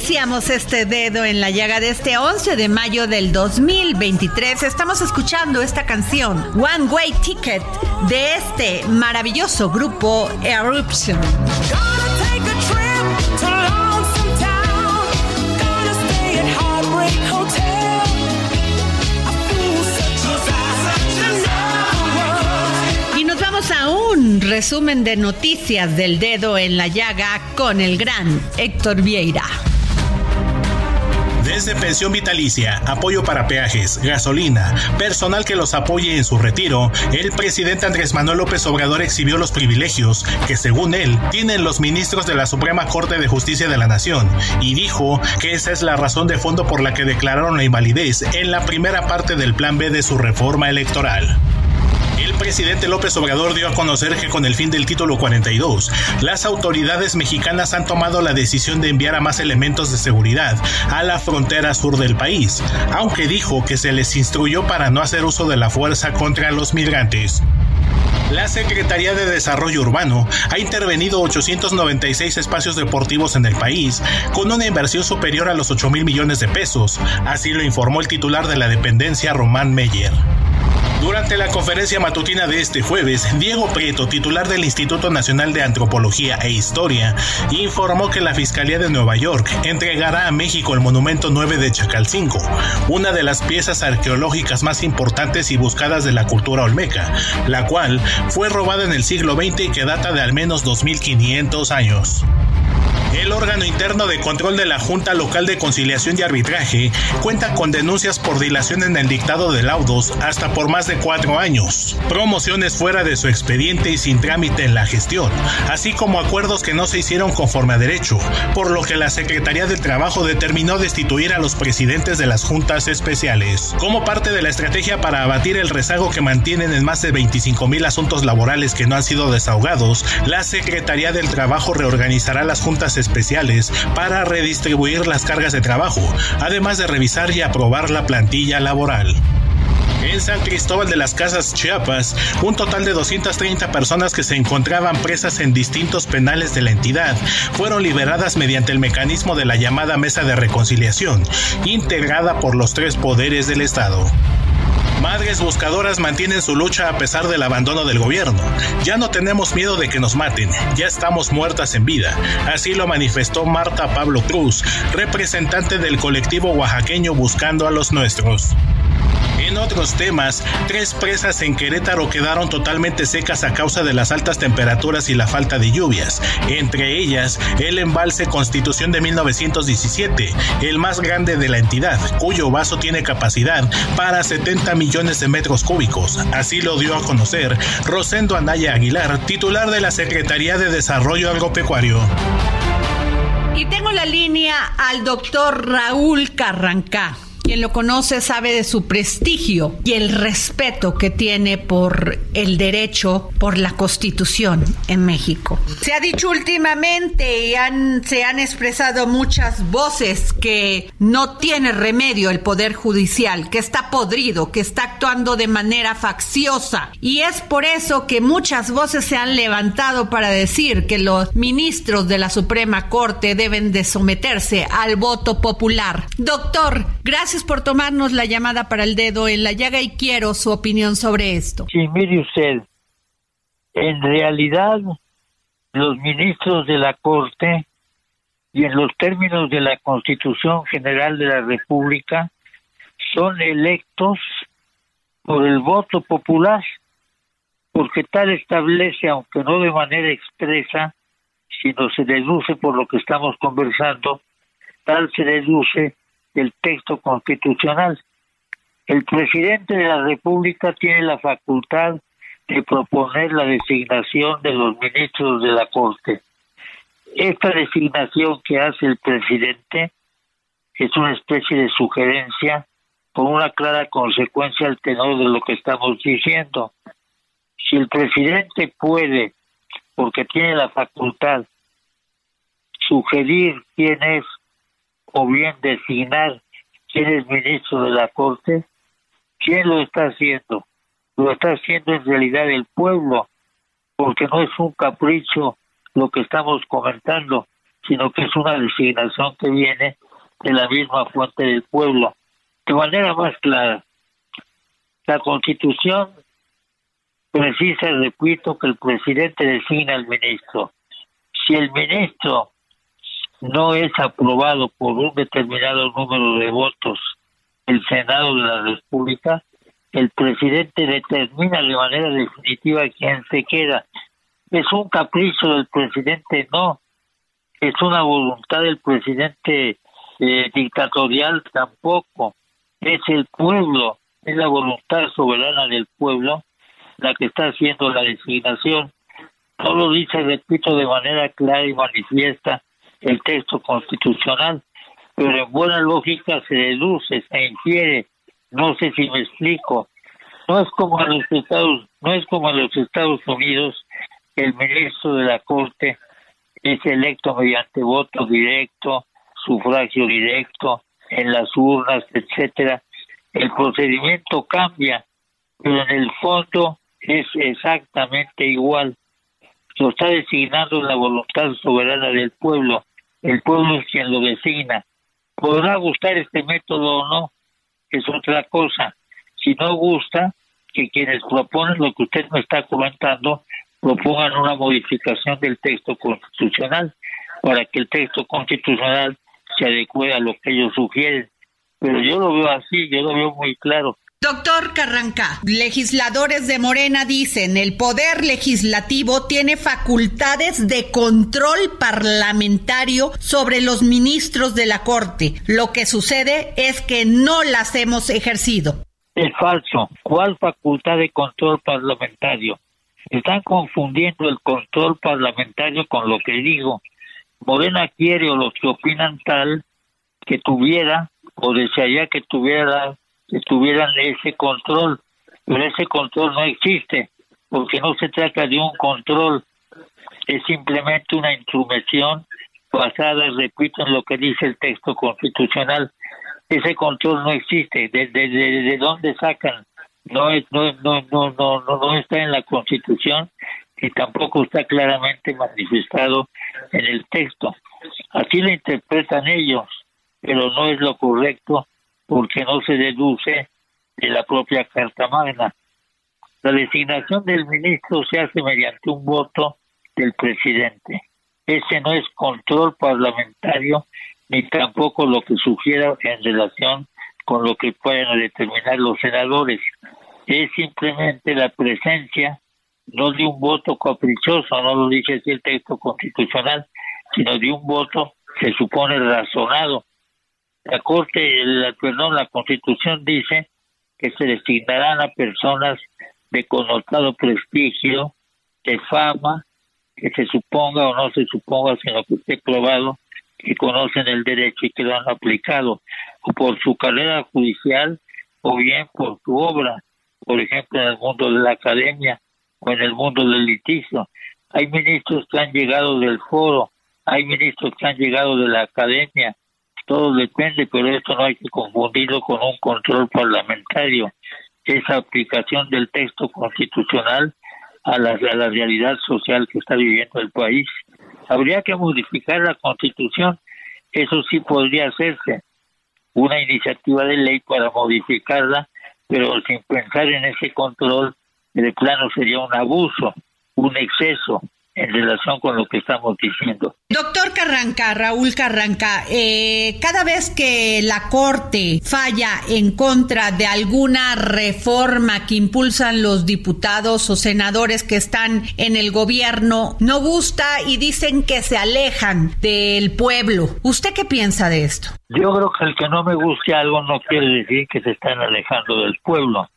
iniciamos este dedo en la llaga de este 11 de mayo del 2023. Estamos escuchando esta canción, One Way Ticket, de este maravilloso grupo Eruption. Y nos vamos a un resumen de noticias del dedo en la llaga con el gran Héctor Vieira. Desde pensión vitalicia, apoyo para peajes, gasolina, personal que los apoye en su retiro, el presidente Andrés Manuel López Obrador exhibió los privilegios que, según él, tienen los ministros de la Suprema Corte de Justicia de la Nación y dijo que esa es la razón de fondo por la que declararon la invalidez en la primera parte del Plan B de su reforma electoral. El presidente López Obrador dio a conocer que con el fin del título 42, las autoridades mexicanas han tomado la decisión de enviar a más elementos de seguridad a la frontera sur del país, aunque dijo que se les instruyó para no hacer uso de la fuerza contra los migrantes. La Secretaría de Desarrollo Urbano ha intervenido 896 espacios deportivos en el país, con una inversión superior a los 8 mil millones de pesos, así lo informó el titular de la dependencia, Román Meyer. Durante la conferencia matutina de este jueves, Diego Prieto, titular del Instituto Nacional de Antropología e Historia, informó que la Fiscalía de Nueva York entregará a México el Monumento 9 de Chacalcingo, una de las piezas arqueológicas más importantes y buscadas de la cultura olmeca, la cual fue robada en el siglo XX y que data de al menos 2500 años. El órgano interno de control de la Junta Local de Conciliación y Arbitraje cuenta con denuncias por dilación en el dictado de laudos hasta por más de cuatro años, promociones fuera de su expediente y sin trámite en la gestión, así como acuerdos que no se hicieron conforme a derecho, por lo que la Secretaría del Trabajo determinó destituir a los presidentes de las juntas especiales. Como parte de la estrategia para abatir el rezago que mantienen en más de 25 mil asuntos laborales que no han sido desahogados, la Secretaría del Trabajo reorganizará las juntas especiales para redistribuir las cargas de trabajo, además de revisar y aprobar la plantilla laboral. En San Cristóbal de las Casas, Chiapas, un total de 230 personas que se encontraban presas en distintos penales de la entidad fueron liberadas mediante el mecanismo de la llamada Mesa de Reconciliación, integrada por los tres poderes del Estado. Madres buscadoras mantienen su lucha a pesar del abandono del gobierno. Ya no tenemos miedo de que nos maten, ya estamos muertas en vida. Así lo manifestó Marta Pablo Cruz, representante del colectivo oaxaqueño Buscando a los Nuestros. En otros temas, tres presas en Querétaro quedaron totalmente secas a causa de las altas temperaturas y la falta de lluvias, entre ellas el embalse Constitución de 1917, el más grande de la entidad, cuyo vaso tiene capacidad para 70 millones de metros cúbicos. Así lo dio a conocer Rosendo Anaya Aguilar, titular de la Secretaría de Desarrollo Agropecuario. Y tengo la línea al doctor Raúl Carrancá. Quien lo conoce sabe de su prestigio y el respeto que tiene por el derecho, por la Constitución en México. Se ha dicho últimamente y han, se han expresado muchas voces que no tiene remedio el Poder Judicial, que está podrido, que está actuando de manera facciosa. Y es por eso que muchas voces se han levantado para decir que los ministros de la Suprema Corte deben de someterse al voto popular. Doctor, gracias por tomarnos la llamada para el dedo en la llaga y quiero su opinión sobre esto. Sí, mire usted, en realidad los ministros de la Corte y en los términos de la Constitución General de la República son electos por el voto popular, porque tal establece, aunque no de manera expresa, sino se deduce por lo que estamos conversando, tal se deduce del texto constitucional. El presidente de la República tiene la facultad de proponer la designación de los ministros de la Corte. Esta designación que hace el presidente es una especie de sugerencia con una clara consecuencia al tenor de lo que estamos diciendo. Si el presidente puede, porque tiene la facultad, sugerir quién es o bien designar quién es ministro de la Corte, ¿quién lo está haciendo? Lo está haciendo en realidad el pueblo, porque no es un capricho lo que estamos comentando, sino que es una designación que viene de la misma fuente del pueblo. De manera más clara, la Constitución precisa, repito, que el presidente designa al ministro. Si el ministro no es aprobado por un determinado número de votos el Senado de la República, el presidente determina de manera definitiva quién se queda. Es un capricho del presidente, no. Es una voluntad del presidente eh, dictatorial tampoco. Es el pueblo, es la voluntad soberana del pueblo la que está haciendo la designación. No lo dice, repito, de manera clara y manifiesta el texto constitucional, pero en buena lógica se deduce, se infiere, no sé si me explico. No es como en los Estados, no es como en los Estados Unidos, el ministro de la Corte es electo mediante voto directo, sufragio directo, en las urnas, etcétera. El procedimiento cambia, pero en el fondo es exactamente igual. Lo está designando la voluntad soberana del pueblo el pueblo es quien lo designa. Podrá gustar este método o no, es otra cosa. Si no gusta, que quienes proponen lo que usted me está comentando propongan una modificación del texto constitucional para que el texto constitucional se adecue a lo que ellos sugieren. Pero yo lo veo así, yo lo veo muy claro. Doctor Carranca, legisladores de Morena dicen, el poder legislativo tiene facultades de control parlamentario sobre los ministros de la Corte. Lo que sucede es que no las hemos ejercido. Es falso. ¿Cuál facultad de control parlamentario? Están confundiendo el control parlamentario con lo que digo. Morena quiere o los que opinan tal que tuviera o desearía que tuviera que tuvieran ese control, pero ese control no existe, porque no se trata de un control, es simplemente una intromisión basada, repito, en lo que dice el texto constitucional. Ese control no existe. ¿De, de, dónde sacan? No, es, no, no, no, no, no está en la Constitución y tampoco está claramente manifestado en el texto. Así lo interpretan ellos, pero no es lo correcto porque no se deduce de la propia Carta Magna. La designación del ministro se hace mediante un voto del presidente. Ese no es control parlamentario ni tampoco lo que sugiera en relación con lo que pueden determinar los senadores. Es simplemente la presencia no de un voto caprichoso, no lo dice así el texto constitucional, sino de un voto, se supone, razonado, la Corte, la, perdón, la Constitución dice que se designarán a personas de connotado prestigio, de fama, que se suponga o no se suponga, sino que esté probado que conocen el derecho y que lo han aplicado, o por su carrera judicial, o bien por su obra, por ejemplo, en el mundo de la academia o en el mundo del litigio. Hay ministros que han llegado del foro, hay ministros que han llegado de la academia, todo depende, pero esto no hay que confundirlo con un control parlamentario. Esa aplicación del texto constitucional a la, a la realidad social que está viviendo el país. Habría que modificar la constitución, eso sí podría hacerse, una iniciativa de ley para modificarla, pero sin pensar en ese control, de plano sería un abuso, un exceso, en relación con lo que estamos diciendo. Doctor Carranca, Raúl Carranca, eh, cada vez que la Corte falla en contra de alguna reforma que impulsan los diputados o senadores que están en el gobierno, no gusta y dicen que se alejan del pueblo. ¿Usted qué piensa de esto? Yo creo que el que no me guste algo no quiere decir que se están alejando del pueblo.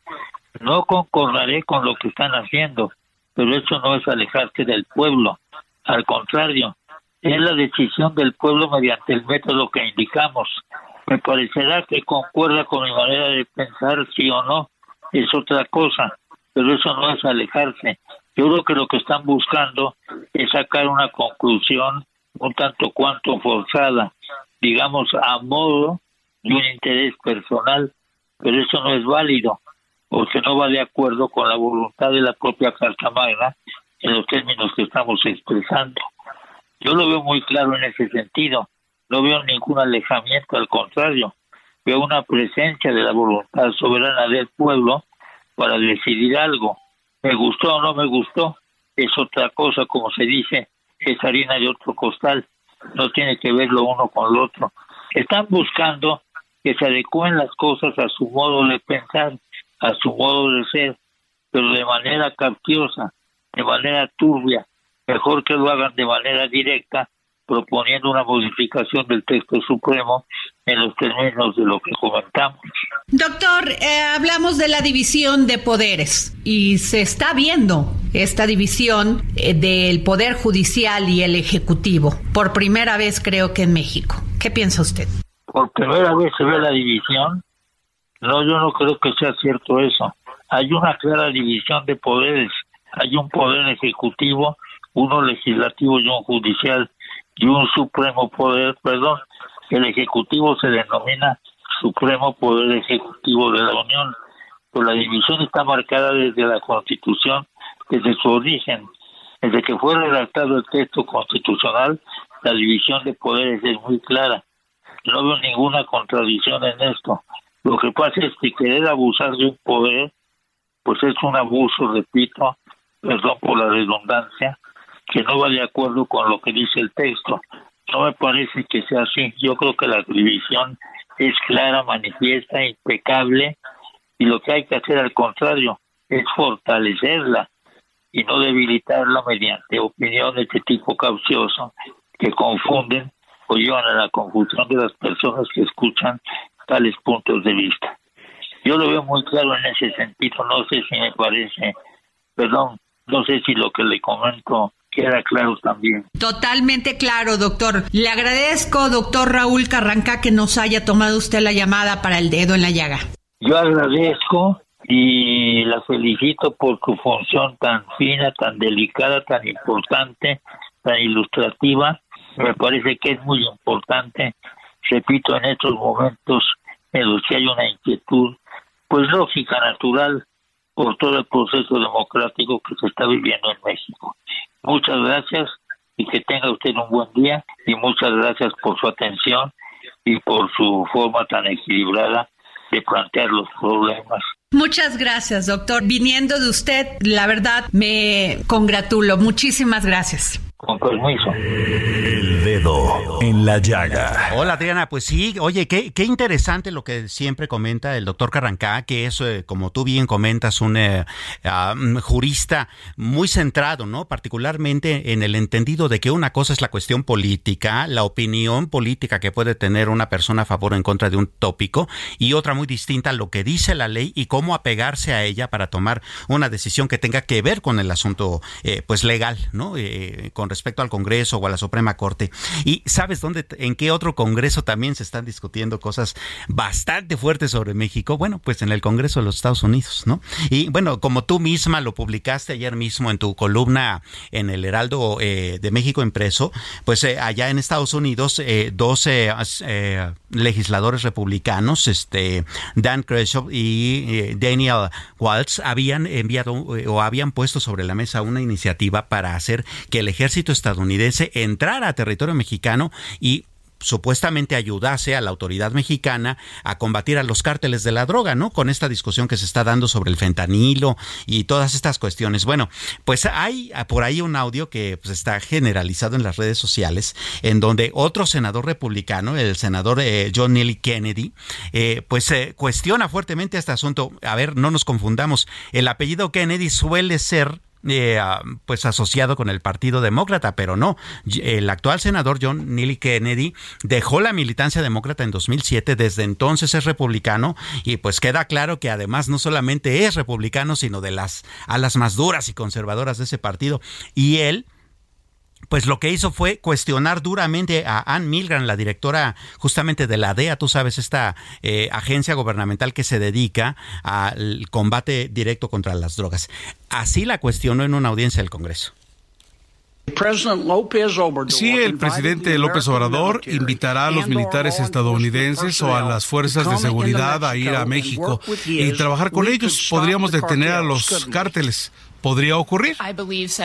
No concordaré con lo que están haciendo pero eso no es alejarse del pueblo, al contrario, es la decisión del pueblo mediante el método que indicamos. Me parecerá que concuerda con mi manera de pensar, sí o no, es otra cosa, pero eso no es alejarse. Yo creo que lo que están buscando es sacar una conclusión un tanto cuanto forzada, digamos, a modo de un interés personal, pero eso no es válido porque no va de acuerdo con la voluntad de la propia Carta Magna en los términos que estamos expresando. Yo lo veo muy claro en ese sentido, no veo ningún alejamiento, al contrario, veo una presencia de la voluntad soberana del pueblo para decidir algo. Me gustó o no me gustó, es otra cosa, como se dice, es harina de otro costal, no tiene que ver lo uno con lo otro. Están buscando que se adecúen las cosas a su modo de pensar, a su modo de ser, pero de manera capciosa, de manera turbia. Mejor que lo hagan de manera directa, proponiendo una modificación del texto supremo en los términos de lo que comentamos. Doctor, eh, hablamos de la división de poderes y se está viendo esta división eh, del poder judicial y el ejecutivo por primera vez creo que en México. ¿Qué piensa usted? Por primera vez se ve la división no, yo no creo que sea cierto eso. Hay una clara división de poderes. Hay un poder ejecutivo, uno legislativo y un judicial y un supremo poder, perdón. El ejecutivo se denomina supremo poder ejecutivo de la Unión. Pero la división está marcada desde la Constitución, desde su origen. Desde que fue redactado el texto constitucional, la división de poderes es muy clara. No veo ninguna contradicción en esto. Lo que pasa es que querer abusar de un poder, pues es un abuso, repito, perdón por la redundancia, que no va de acuerdo con lo que dice el texto. No me parece que sea así. Yo creo que la división es clara, manifiesta, impecable, y lo que hay que hacer al contrario es fortalecerla y no debilitarla mediante opiniones de tipo caucioso que confunden o llevan a la confusión de las personas que escuchan tales puntos de vista. Yo lo veo muy claro en ese sentido, no sé si me parece, perdón, no sé si lo que le comento queda claro también. Totalmente claro, doctor. Le agradezco, doctor Raúl Carranca, que nos haya tomado usted la llamada para el dedo en la llaga. Yo agradezco y la felicito por su función tan fina, tan delicada, tan importante, tan ilustrativa. Me parece que es muy importante repito, en estos momentos en los que hay una inquietud, pues lógica, natural, por todo el proceso democrático que se está viviendo en México. Muchas gracias y que tenga usted un buen día y muchas gracias por su atención y por su forma tan equilibrada de plantear los problemas. Muchas gracias, doctor. Viniendo de usted, la verdad, me congratulo. Muchísimas gracias. Con permiso. El dedo en la llaga. Hola Adriana, pues sí, oye, qué, qué interesante lo que siempre comenta el doctor Carrancá, que es, eh, como tú bien comentas, un eh, ah, jurista muy centrado, ¿no? Particularmente en el entendido de que una cosa es la cuestión política, la opinión política que puede tener una persona a favor o en contra de un tópico, y otra muy distinta, lo que dice la ley y cómo apegarse a ella para tomar una decisión que tenga que ver con el asunto, eh, pues legal, ¿no? con respecto al Congreso o a la Suprema Corte. ¿Y sabes dónde, en qué otro Congreso también se están discutiendo cosas bastante fuertes sobre México? Bueno, pues en el Congreso de los Estados Unidos, ¿no? Y bueno, como tú misma lo publicaste ayer mismo en tu columna en el Heraldo eh, de México impreso, pues eh, allá en Estados Unidos, eh, 12 eh, legisladores republicanos, este Dan Crenshaw y Daniel Waltz, habían enviado o habían puesto sobre la mesa una iniciativa para hacer que el ejército estadounidense entrara a territorio mexicano y supuestamente ayudase a la autoridad mexicana a combatir a los cárteles de la droga, ¿no? Con esta discusión que se está dando sobre el fentanilo y todas estas cuestiones. Bueno, pues hay por ahí un audio que pues, está generalizado en las redes sociales, en donde otro senador republicano, el senador eh, John Neely Kennedy, eh, pues eh, cuestiona fuertemente este asunto. A ver, no nos confundamos. El apellido Kennedy suele ser eh, pues asociado con el Partido Demócrata, pero no. El actual senador John Neely Kennedy dejó la militancia demócrata en 2007, desde entonces es republicano y pues queda claro que además no solamente es republicano, sino de las alas más duras y conservadoras de ese partido. Y él pues lo que hizo fue cuestionar duramente a Ann Milgram, la directora justamente de la DEA, tú sabes, esta eh, agencia gubernamental que se dedica al combate directo contra las drogas. Así la cuestionó en una audiencia del Congreso. Si el presidente López Obrador invitará a los militares estadounidenses o a las fuerzas de seguridad a ir a México y trabajar con ellos. Podríamos detener a los cárteles podría ocurrir.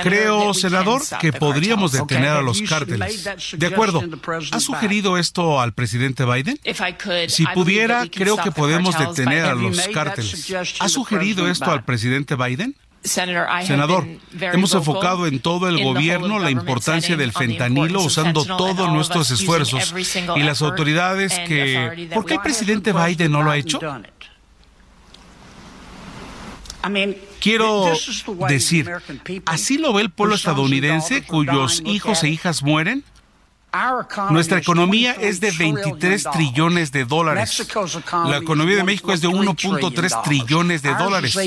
Creo, senador, que podríamos detener a los cárteles. De acuerdo. ¿Ha sugerido esto al presidente Biden? Si pudiera, creo que podemos detener a los cárteles. ¿Ha sugerido esto al presidente Biden? Senador, hemos enfocado en todo el gobierno la importancia del fentanilo usando todos nuestros esfuerzos y las autoridades que... ¿Por qué el presidente Biden no lo ha hecho? Quiero decir, ¿así lo ve el pueblo estadounidense cuyos hijos e hijas mueren? Nuestra economía es de 23 trillones de dólares. La economía de México es de 1.3 trillones de dólares.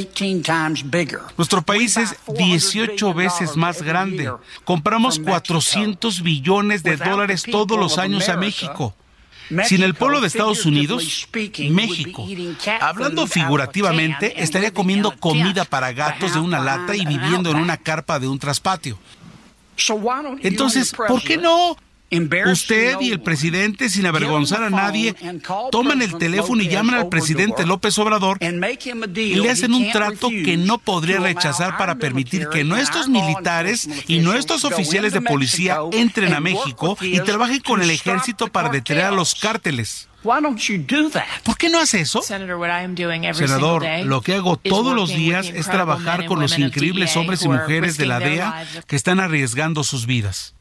Nuestro país es 18 veces más grande. Compramos 400 billones de dólares todos los años a México. Sin el pueblo de Estados Unidos, México, hablando figurativamente, estaría comiendo comida para gatos de una lata y viviendo en una carpa de un traspatio. Entonces, ¿por qué no Usted y el presidente, sin avergonzar a nadie, toman el teléfono y llaman al presidente López Obrador y le hacen un trato que no podría rechazar para permitir que nuestros militares y nuestros oficiales de policía entren a México y trabajen con el ejército para detener a los cárteles. ¿Por qué no hace eso? Senador, lo que hago todos los días es trabajar con los increíbles hombres y mujeres de la DEA que están arriesgando sus vidas.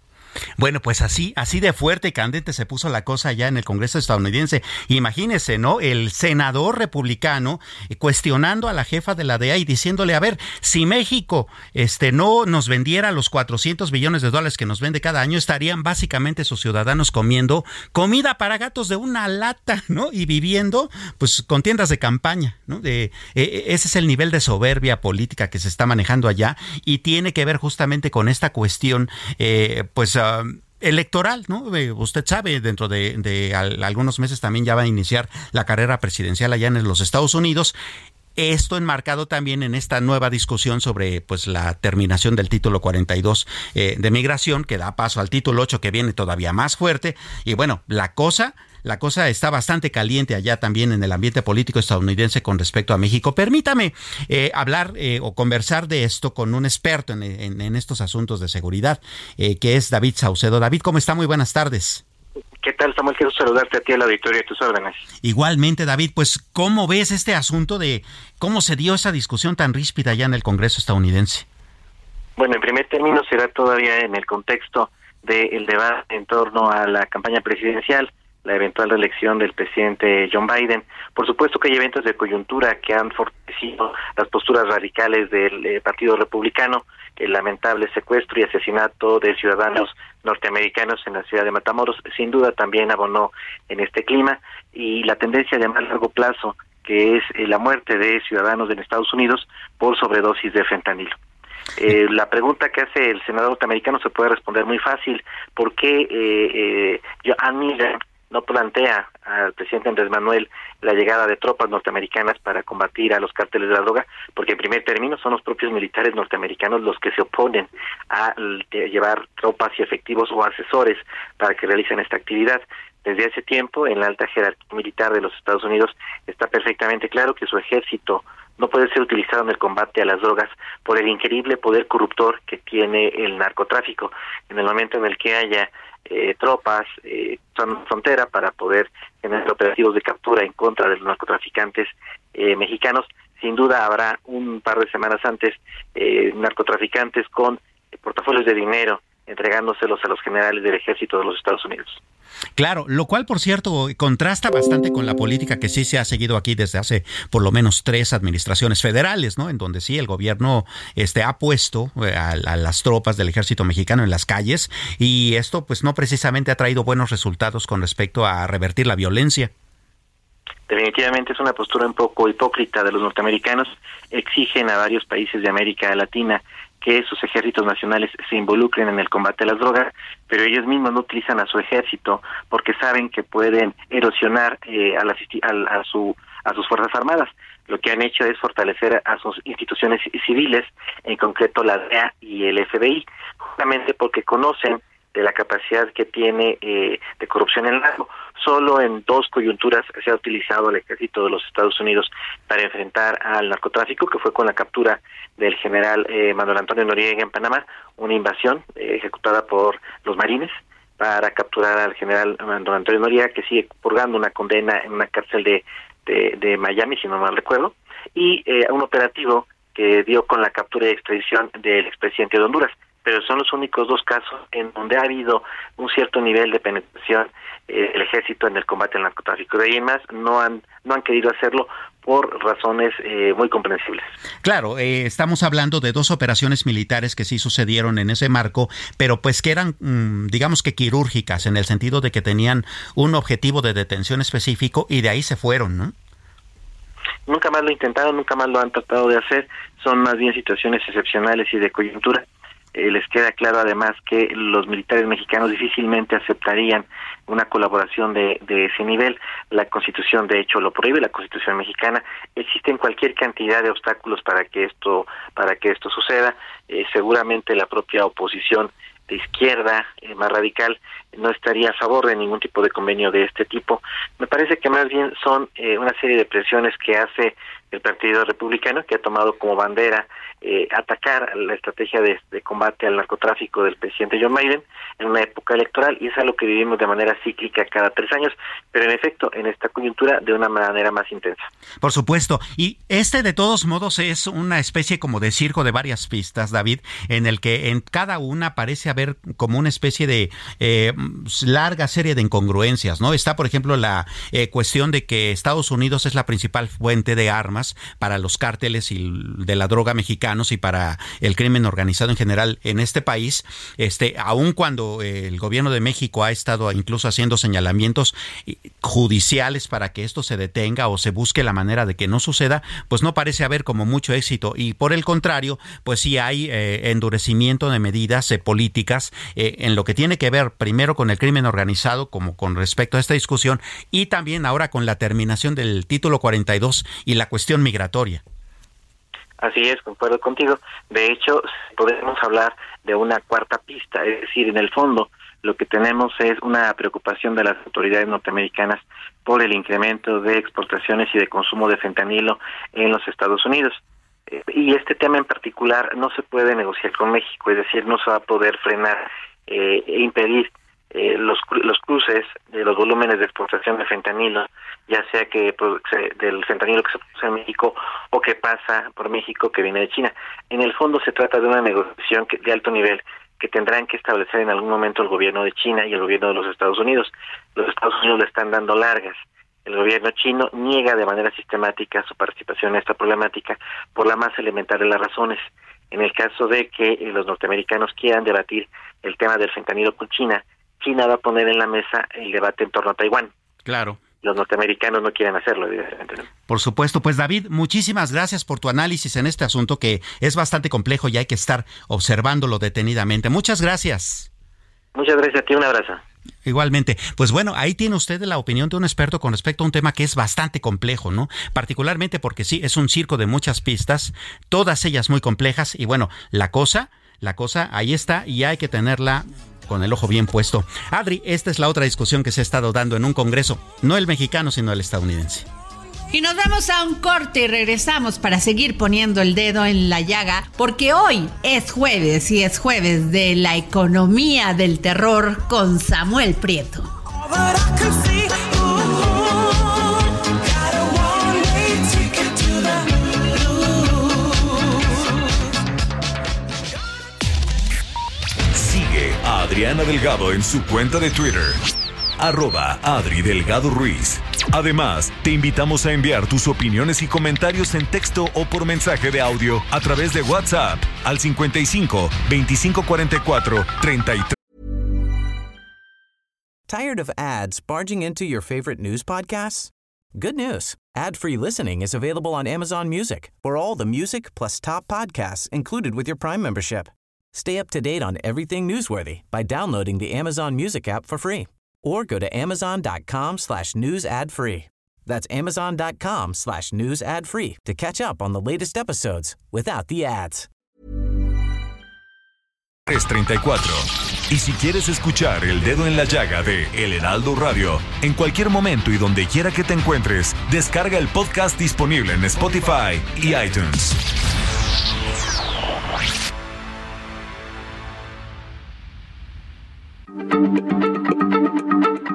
Bueno, pues así, así de fuerte y candente se puso la cosa ya en el Congreso estadounidense. Imagínese, ¿no? El senador republicano eh, cuestionando a la jefa de la DEA y diciéndole, a ver, si México este, no nos vendiera los 400 billones de dólares que nos vende cada año, estarían básicamente sus ciudadanos comiendo comida para gatos de una lata, ¿no? Y viviendo, pues, con tiendas de campaña, ¿no? De, eh, eh, ese es el nivel de soberbia política que se está manejando allá y tiene que ver justamente con esta cuestión, pues, electoral, ¿no? Usted sabe, dentro de, algunos meses también ya va a iniciar la carrera presidencial allá en los Estados Unidos. Esto enmarcado también en esta nueva discusión sobre pues la terminación del título 42 eh, de migración que da paso al título 8 que viene todavía más fuerte y bueno, la cosa la cosa está bastante caliente allá también en el ambiente político estadounidense con respecto a México. Permítame eh, hablar eh, o conversar de esto con un experto en, estos asuntos de seguridad, eh, que es David Saucedo. David, ¿cómo está? Muy buenas tardes. ¿Qué tal, Samuel? Quiero saludarte a ti, al auditorio y a tus órdenes. Igualmente, David, pues, ¿cómo ves este asunto de cómo se dio esa discusión tan ríspida allá en el Congreso estadounidense? Bueno, en primer término será todavía en el contexto del debate en torno a la campaña presidencial la eventual reelección del presidente John Biden. Por supuesto que hay eventos de coyuntura que han fortalecido las posturas radicales del eh, Partido Republicano, el lamentable secuestro y asesinato de ciudadanos norteamericanos en la ciudad de Matamoros, sin duda también abonó en este clima y la tendencia de más largo plazo que es eh, la muerte de ciudadanos en Estados Unidos por sobredosis de fentanilo. Eh, la pregunta que hace el senador norteamericano se puede responder muy fácil. ¿Por qué eh, eh, Miller no plantea al presidente Andrés Manuel la llegada de tropas norteamericanas para combatir a los cárteles de la droga, porque en primer término son los propios militares norteamericanos los que se oponen a llevar tropas y efectivos o asesores para que realicen esta actividad. Desde hace tiempo, en la alta jerarquía militar de los Estados Unidos está perfectamente claro que su ejército no puede ser utilizado en el combate a las drogas por el increíble poder corruptor que tiene el narcotráfico. En el momento en el que haya eh, tropas eh, frontera para poder tener operativos de captura en contra de los narcotraficantes eh, mexicanos. Sin duda habrá un par de semanas antes eh, narcotraficantes con portafolios de dinero entregándoselos a los generales del ejército de los Estados Unidos. Claro, lo cual, por cierto, contrasta bastante con la política que sí se ha seguido aquí desde hace por lo menos tres administraciones federales, ¿no? En donde sí el gobierno este, ha puesto eh, a, las tropas del ejército mexicano en las calles y esto, pues, no precisamente ha traído buenos resultados con respecto a revertir la violencia. Definitivamente es una postura un poco hipócrita de los norteamericanos. Exigen a varios países de América Latina que sus ejércitos nacionales se involucren en el combate a las drogas, pero ellos mismos no utilizan a su ejército porque saben que pueden erosionar eh, a, su, a sus fuerzas armadas. Lo que han hecho es fortalecer a sus instituciones civiles, en concreto la DEA y el FBI, justamente porque conocen de la capacidad que tiene eh, de corrupción en largo. Solo en dos coyunturas se ha utilizado el ejército de los Estados Unidos para enfrentar al narcotráfico, que fue con la captura del general eh, Manuel Antonio Noriega en Panamá, una invasión eh, ejecutada por los marines para capturar al general Manuel Antonio Noriega, que sigue purgando una condena en una cárcel de, de, Miami, si no mal recuerdo, y eh, un operativo que dio con la captura y extradición del expresidente de Honduras pero son los únicos dos casos en donde ha habido un cierto nivel de penetración eh, el ejército en el combate al narcotráfico. De ahí más no han no han querido hacerlo por razones eh, muy comprensibles. Claro, eh, estamos hablando de dos operaciones militares que sí sucedieron en ese marco, pero pues que eran, mm, digamos que quirúrgicas, en el sentido de que tenían un objetivo de detención específico y de ahí se fueron, ¿no? Nunca más lo intentaron, nunca más lo han tratado de hacer, son más bien situaciones excepcionales y de coyuntura. Eh, les queda claro además que los militares mexicanos difícilmente aceptarían una colaboración de, de ese nivel. La Constitución, de hecho, lo prohíbe, la Constitución mexicana. Existen cualquier cantidad de obstáculos para que esto, para que esto suceda. Eh, seguramente la propia oposición de izquierda eh, más radical no estaría a favor de ningún tipo de convenio de este tipo. Me parece que más bien son una serie de presiones que hace el Partido Republicano, que ha tomado como bandera eh, atacar la estrategia de, combate al narcotráfico del presidente John Biden en una época electoral y es algo que vivimos de manera cíclica cada tres años, pero en efecto en esta coyuntura de una manera más intensa. Por supuesto, y este de todos modos es una especie como de circo de varias pistas, David, en el que en cada una parece haber como una especie de eh, larga serie de incongruencias, ¿no? Está, por ejemplo, la eh, cuestión de que Estados Unidos es la principal fuente de armas para los cárteles y de la droga mexicana y para el crimen organizado en general en este país, este, aun cuando el gobierno de México ha estado incluso haciendo señalamientos judiciales para que esto se detenga o se busque la manera de que no suceda, pues no parece haber como mucho éxito y por el contrario, pues sí hay eh, endurecimiento de medidas eh, políticas eh, en lo que tiene que ver primero con el crimen organizado como con respecto a esta discusión y también ahora con la terminación del título 42 y la cuestión migratoria. Así es, concuerdo contigo. De hecho, podemos hablar de una cuarta pista, es decir, en el fondo lo que tenemos es una preocupación de las autoridades norteamericanas por el incremento de exportaciones y de consumo de fentanilo en los Estados Unidos. Eh, y este tema en particular no se puede negociar con México, es decir, no se va a poder frenar eh, e impedir eh, los, los cruces de los volúmenes de exportación de fentanilo, ya sea que del fentanilo que se produce en México o que pasa por México que viene de China. En el fondo se trata de una negociación de alto nivel que tendrán que establecer en algún momento el gobierno de China y el gobierno de los Estados Unidos. Los Estados Unidos le están dando largas. El gobierno chino niega de manera sistemática su participación en esta problemática por la más elemental de las razones. En el caso de que eh, los norteamericanos quieran debatir el tema del fentanilo con China, China va a poner en la mesa el debate en torno a Taiwán. Claro. los norteamericanos no quieren hacerlo, evidentemente. Por supuesto, pues David, muchísimas gracias por tu análisis en este asunto que es bastante complejo y hay que estar observándolo detenidamente. Muchas gracias. Muchas gracias a ti, un abrazo. Igualmente, pues bueno, ahí tiene usted la opinión de un experto con respecto a un tema que es bastante complejo, ¿no? Particularmente porque sí, es un circo de muchas pistas, todas ellas muy complejas y bueno, la cosa, la cosa ahí está y hay que tenerla con el ojo bien puesto. Adri, esta es la otra discusión que se ha estado dando en un congreso, no el mexicano, sino el estadounidense. Y nos vamos a un corte y regresamos para seguir poniendo el dedo en la llaga, porque hoy es jueves y es jueves de la economía del terror con Samuel Prieto. Adriana Delgado en su cuenta de Twitter, arroba Adri Delgado Ruiz. Además, te invitamos a enviar tus opiniones y comentarios en texto o por mensaje de audio a través de WhatsApp al 55 2544 33. Tired of ads barging into your favorite news podcasts? Good news. Ad-free listening is available on Amazon Music. For all the music plus top podcasts included with your Prime membership. Stay up to date on everything newsworthy by downloading the Amazon Music app for free or go to amazon.com slash news ad free. That's amazon.com slash news ad free to catch up on the latest episodes without the ads. 334. Y si quieres escuchar El Dedo en la Llaga de El Heraldo Radio, en cualquier momento y donde quiera que te encuentres, descarga el podcast disponible en Spotify y iTunes.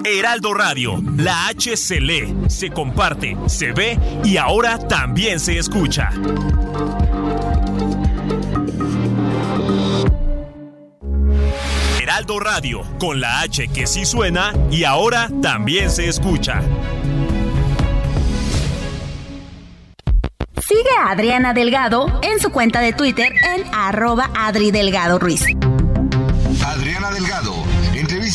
Heraldo Radio, la H se lee, se comparte, se ve y ahora también se escucha. Heraldo Radio, con la H que sí suena y ahora también se escucha. Sigue a Adriana Delgado en su cuenta de Twitter en arroba Adri Delgado Ruiz. Adriana Delgado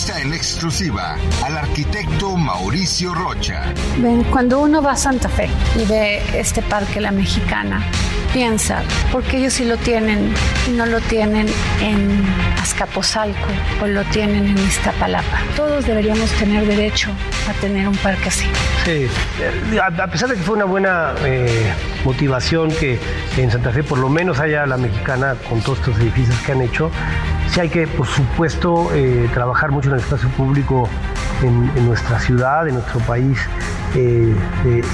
en exclusiva al arquitecto Mauricio Rocha. Cuando uno va a Santa Fe y ve este parque La Mexicana, piensa, porque ellos sí lo tienen y no lo tienen en Azcapotzalco o lo tienen en Iztapalapa. Todos deberíamos tener derecho a tener un parque así. A pesar de que fue una buena eh, motivación que en Santa Fe por lo menos haya La Mexicana con todos estos edificios que han hecho, Sí hay que, por supuesto, eh, trabajar mucho en el espacio público en, nuestra ciudad, en nuestro país. Eh,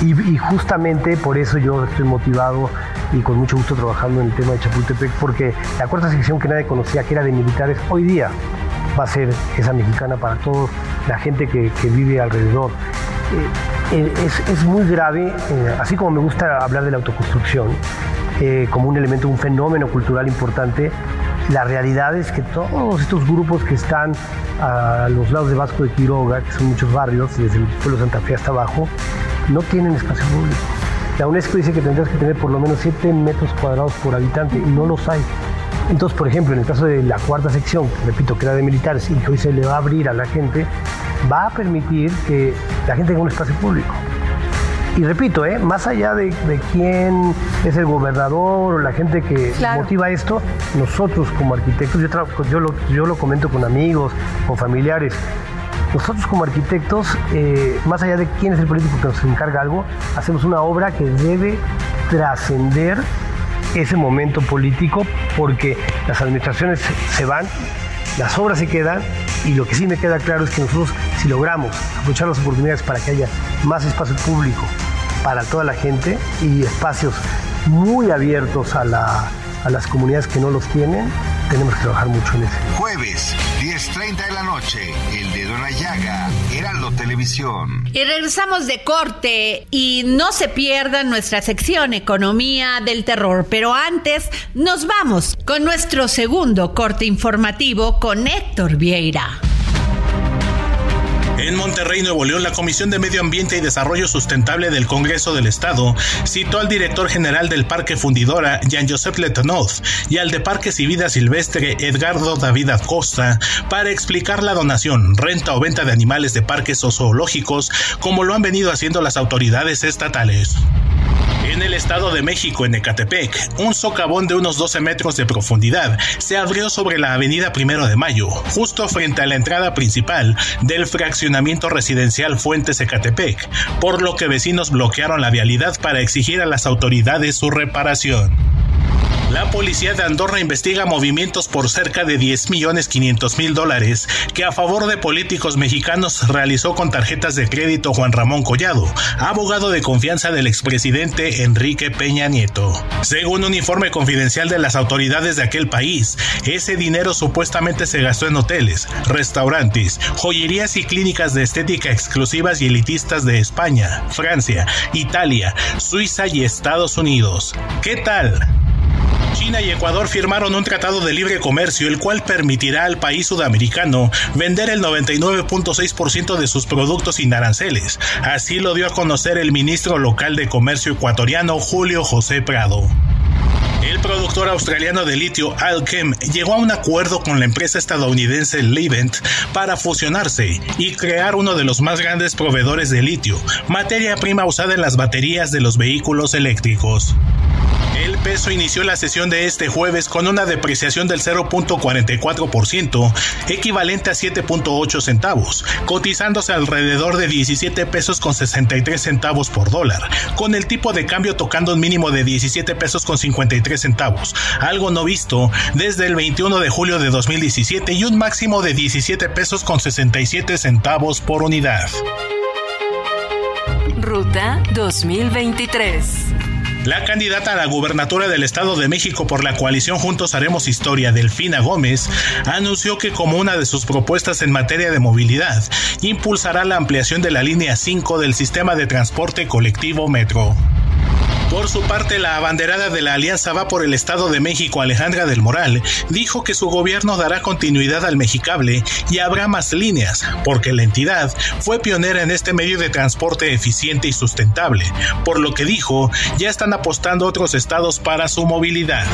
y, justamente por eso yo estoy motivado y con mucho gusto trabajando en el tema de Chapultepec, porque la cuarta sección que nadie conocía, que era de militares, hoy día va a ser esa mexicana para toda la gente que, vive alrededor. Es, es, muy grave, así como me gusta hablar de la autoconstrucción, como un elemento, un fenómeno cultural importante, la realidad es que todos estos grupos que están a los lados de Vasco de Quiroga, que son muchos barrios, desde el pueblo de Santa Fe hasta abajo, no tienen espacio público. La UNESCO dice que tendrías que tener por lo menos 7 metros cuadrados por habitante y no los hay. Entonces, por ejemplo, en el caso de la cuarta sección, repito, que era de militares y que hoy se le va a abrir a la gente, va a permitir que la gente tenga un espacio público. Y repito, ¿eh? más allá de, quién es el gobernador o la gente que motiva esto, nosotros como arquitectos, yo, yo, lo, yo lo comento con amigos, con familiares, nosotros como arquitectos, eh, más allá de quién es el político que nos encarga algo, hacemos una obra que debe trascender ese momento político porque las administraciones se van, las obras se quedan y lo que sí me queda claro es que nosotros si logramos aprovechar las oportunidades para que haya más espacio público, para toda la gente y espacios muy abiertos a, la, a las comunidades que no los tienen, tenemos que trabajar mucho en eso. Jueves, 10.30 de la noche, El Dedo en la Llaga, Heraldo Televisión. Y regresamos de corte y no se pierdan nuestra sección Economía del Terror, pero antes nos vamos con nuestro segundo corte informativo con Héctor Vieira. En Monterrey, Nuevo León, la Comisión de Medio Ambiente y Desarrollo Sustentable del Congreso del Estado citó al director general del Parque Fundidora, Jean-Joseph Letanoz, y al de Parques y Vida Silvestre, Edgardo David Acosta, para explicar la donación, renta o venta de animales de parques o zoológicos, como lo han venido haciendo las autoridades estatales. En el Estado de México, en Ecatepec, un socavón de unos 12 metros de profundidad se abrió sobre la avenida Primero de Mayo, justo frente a la entrada principal del fraccionamiento residencial Fuentes Ecatepec, por lo que vecinos bloquearon la vialidad para exigir a las autoridades su reparación. La policía de Andorra investiga movimientos por cerca de 10 millones 500 mil dólares que a favor de políticos mexicanos realizó con tarjetas de crédito Juan Ramón Collado, abogado de confianza del expresidente Enrique Peña Nieto. Según un informe confidencial de las autoridades de aquel país, ese dinero supuestamente se gastó en hoteles, restaurantes, joyerías y clínicas de estética exclusivas y elitistas de España, Francia, Italia, Suiza y Estados Unidos. ¿Qué tal? China y Ecuador firmaron un tratado de libre comercio el cual permitirá al país sudamericano vender el 99.6% de sus productos sin aranceles. Así lo dio a conocer el ministro local de comercio ecuatoriano Julio José Prado. El productor australiano de litio Alchem llegó a un acuerdo con la empresa estadounidense Livent para fusionarse y crear uno de los más grandes proveedores de litio, materia prima usada en las baterías de los vehículos eléctricos. El peso inició la sesión de este jueves con una depreciación del 0.44%, equivalente a 7.8 centavos, cotizándose alrededor de 17 pesos con 63 centavos por dólar, con el tipo de cambio tocando un mínimo de 17 pesos con 53 centavos, algo no visto desde el 21 de julio de 2017 y un máximo de 17 pesos con 67 centavos por unidad. Ruta 2023 la candidata a la gubernatura del Estado de México por la coalición Juntos Haremos Historia, Delfina Gómez, anunció que como una de sus propuestas en materia de movilidad, impulsará la ampliación de la línea 5 del sistema de transporte colectivo Metro. Por su parte, la abanderada de la Alianza Va por el Estado de México, Alejandra del Moral, dijo que su gobierno dará continuidad al Mexicable y habrá más líneas, porque la entidad fue pionera en este medio de transporte eficiente y sustentable, por lo que dijo, ya están apostando otros estados para su movilidad.